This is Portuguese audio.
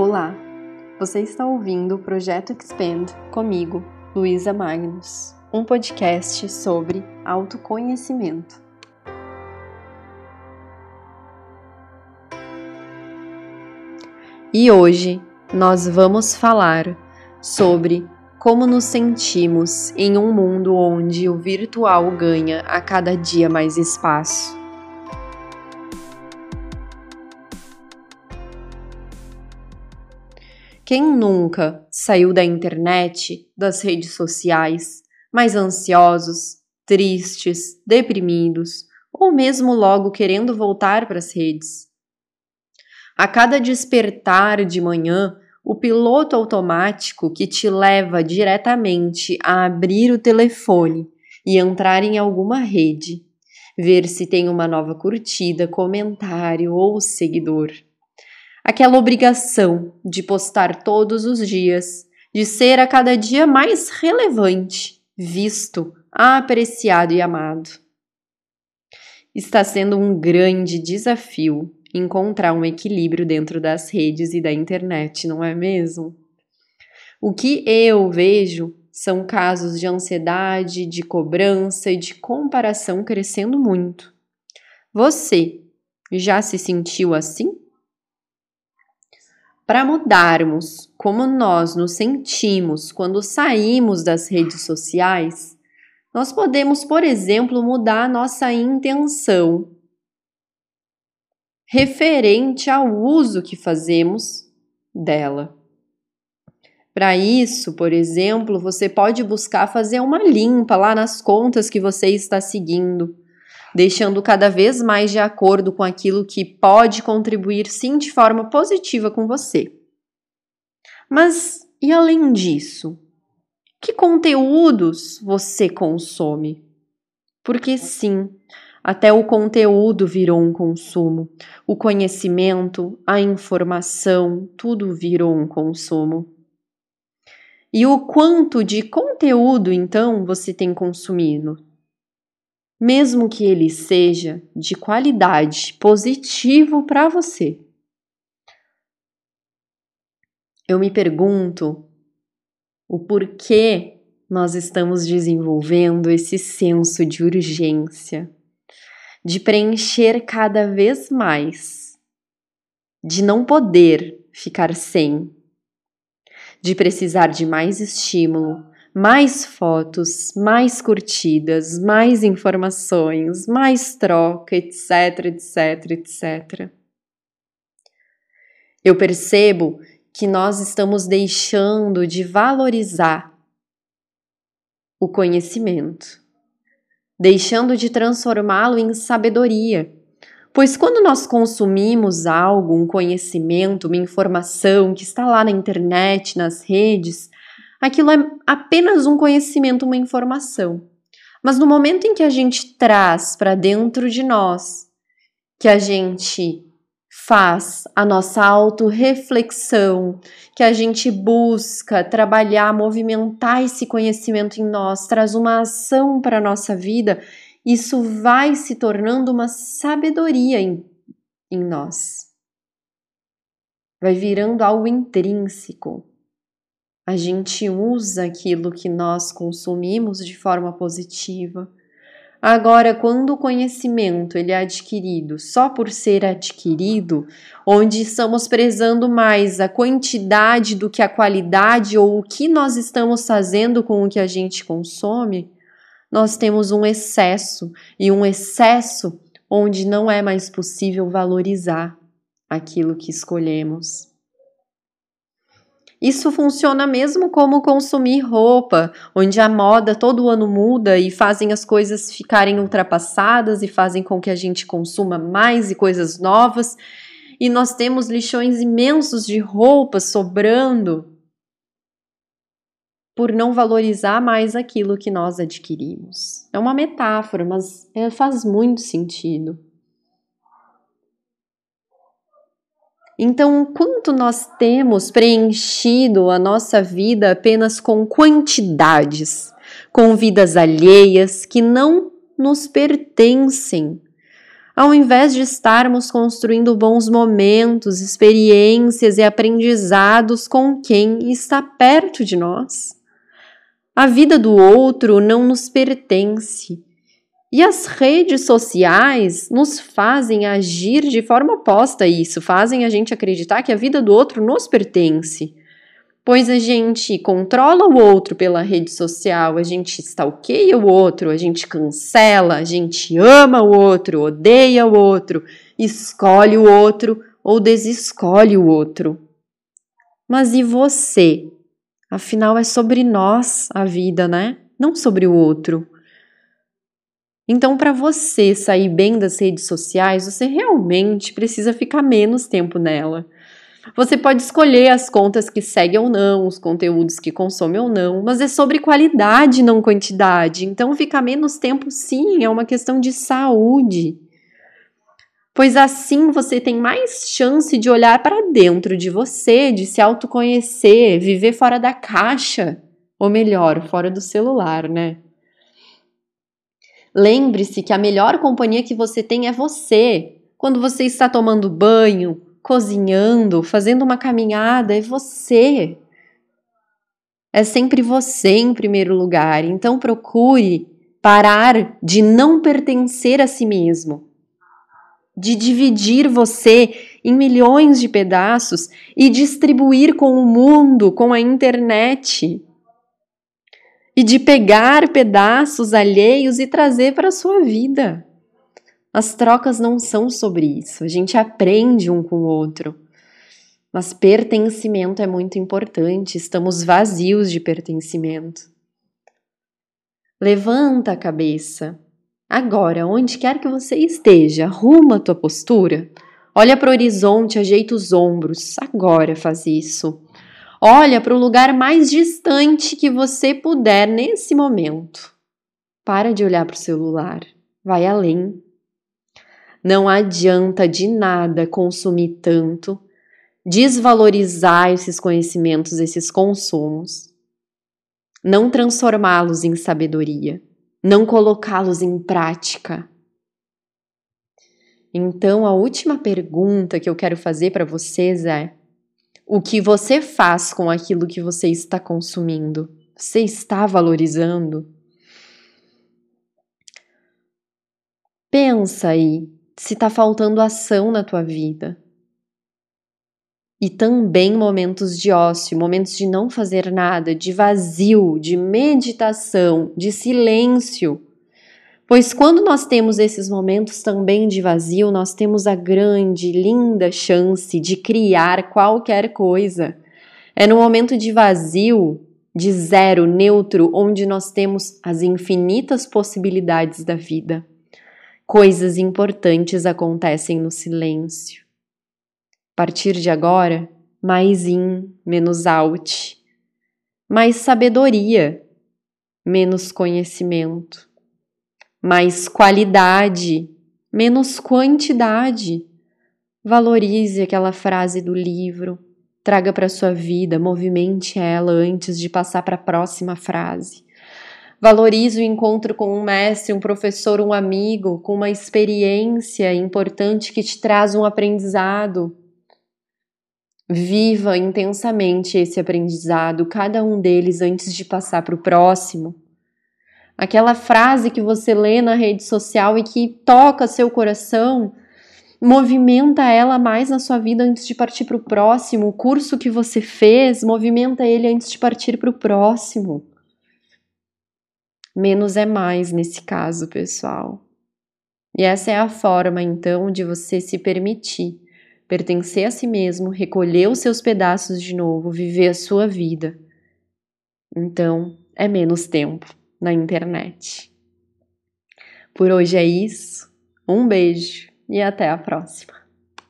Olá, você está ouvindo o Projeto Expand comigo, Luísa Magnus, um podcast sobre autoconhecimento. E hoje nós vamos falar sobre como nos sentimos em um mundo onde o virtual ganha a cada dia mais espaço. Quem nunca saiu da internet, das redes sociais, mais ansiosos, tristes, deprimidos, ou mesmo logo querendo voltar para as redes? A cada despertar de manhã, o piloto automático que te leva diretamente a abrir o telefone e entrar em alguma rede, ver se tem uma nova curtida, comentário ou seguidor aquela obrigação de postar todos os dias, de ser a cada dia mais relevante, visto, apreciado e amado. Está sendo um grande desafio encontrar um equilíbrio dentro das redes e da internet, não é mesmo? O que eu vejo são casos de ansiedade, de cobrança e de comparação crescendo muito. Você já se sentiu assim? Para mudarmos como nós nos sentimos quando saímos das redes sociais, nós podemos, por exemplo, mudar nossa intenção referente ao uso que fazemos dela. Para isso, por exemplo, você pode buscar fazer uma limpa lá nas contas que você está seguindo deixando cada vez mais de acordo com aquilo que pode contribuir sim de forma positiva com você. Mas e além disso? Que conteúdos você consome? Porque sim, até o conteúdo virou um consumo. O conhecimento, a informação, tudo virou um consumo. E o quanto de conteúdo então você tem consumido? Mesmo que ele seja de qualidade, positivo para você. Eu me pergunto o porquê nós estamos desenvolvendo esse senso de urgência, de preencher cada vez mais, de não poder ficar sem, de precisar de mais estímulo, mais fotos, mais curtidas, mais informações, mais troca, etc, etc, etc. Eu percebo que nós estamos deixando de valorizar o conhecimento, deixando de transformá-lo em sabedoria. Pois quando nós consumimos algo, um conhecimento, uma informação que está lá na internet, nas redes, aquilo é apenas um conhecimento, uma informação. Mas no momento em que a gente traz para dentro de nós, que a gente faz a nossa autorreflexão, que a gente busca trabalhar, movimentar esse conhecimento em nós, traz uma ação para a nossa vida, isso vai se tornando uma sabedoria em, em nós. Vai virando algo intrínseco a gente usa aquilo que nós consumimos de forma positiva. Agora, quando o conhecimento ele é adquirido só por ser adquirido, onde estamos prezando mais a quantidade do que a qualidade ou o que nós estamos fazendo com o que a gente consome, nós temos um excesso e um excesso onde não é mais possível valorizar aquilo que escolhemos. Isso funciona mesmo como consumir roupa, onde a moda todo ano muda e fazem as coisas ficarem ultrapassadas e fazem com que a gente consuma mais e coisas novas. E nós temos lixões imensos de roupas sobrando por não valorizar mais aquilo que nós adquirimos. É uma metáfora, mas é, faz muito sentido. Então, quanto nós temos preenchido a nossa vida apenas com quantidades, com vidas alheias que não nos pertencem? ao invés de estarmos construindo bons momentos, experiências e aprendizados com quem está perto de nós. A vida do outro não nos pertence. E as redes sociais nos fazem agir de forma oposta a isso, fazem a gente acreditar que a vida do outro nos pertence pois a gente controla o outro pela rede social, a gente stalkeia o outro, a gente cancela, a gente ama o outro, odeia o outro, escolhe o outro ou desescolhe o outro. Mas e você? Afinal, é sobre nós a vida, né? Não sobre o outro. Então, para você sair bem das redes sociais, você realmente precisa ficar menos tempo nela. Você pode escolher as contas que segue ou não, os conteúdos que consome ou não, mas é sobre qualidade, não quantidade. Então, ficar menos tempo, sim, é uma questão de saúde. Pois assim você tem mais chance de olhar para dentro de você, de se autoconhecer, viver fora da caixa, ou melhor, fora do celular, né? Lembre-se que a melhor companhia que você tem é você. Quando você está tomando banho, cozinhando, fazendo uma caminhada, é você. É sempre você em primeiro lugar. Então procure parar de não pertencer a si mesmo, de dividir você em milhões de pedaços e distribuir com o mundo, com a internet. E de pegar pedaços alheios e trazer para a sua vida. As trocas não são sobre isso, a gente aprende um com o outro. Mas pertencimento é muito importante, estamos vazios de pertencimento. Levanta a cabeça. Agora, onde quer que você esteja, arruma a tua postura. Olha para o horizonte, ajeita os ombros. Agora faz isso. Olha para o lugar mais distante que você puder nesse momento. Para de olhar para o celular. Vai além. Não adianta de nada consumir tanto, desvalorizar esses conhecimentos, esses consumos, não transformá-los em sabedoria, não colocá-los em prática. Então, a última pergunta que eu quero fazer para vocês é: o que você faz com aquilo que você está consumindo? Você está valorizando? Pensa aí se está faltando ação na tua vida. E também momentos de ócio, momentos de não fazer nada, de vazio, de meditação, de silêncio. Pois quando nós temos esses momentos também de vazio, nós temos a grande, linda chance de criar qualquer coisa. É no momento de vazio, de zero, neutro, onde nós temos as infinitas possibilidades da vida. Coisas importantes acontecem no silêncio. A partir de agora, mais in, menos out. Mais sabedoria, menos conhecimento. Mais qualidade, menos quantidade. Valorize aquela frase do livro, traga para sua vida, movimente ela antes de passar para a próxima frase. Valorize o encontro com um mestre, um professor, um amigo, com uma experiência importante que te traz um aprendizado. Viva intensamente esse aprendizado, cada um deles antes de passar para o próximo. Aquela frase que você lê na rede social e que toca seu coração, movimenta ela mais na sua vida antes de partir para o próximo. O curso que você fez, movimenta ele antes de partir para o próximo. Menos é mais nesse caso, pessoal. E essa é a forma, então, de você se permitir pertencer a si mesmo, recolher os seus pedaços de novo, viver a sua vida. Então, é menos tempo na internet. Por hoje é isso. Um beijo e até a próxima.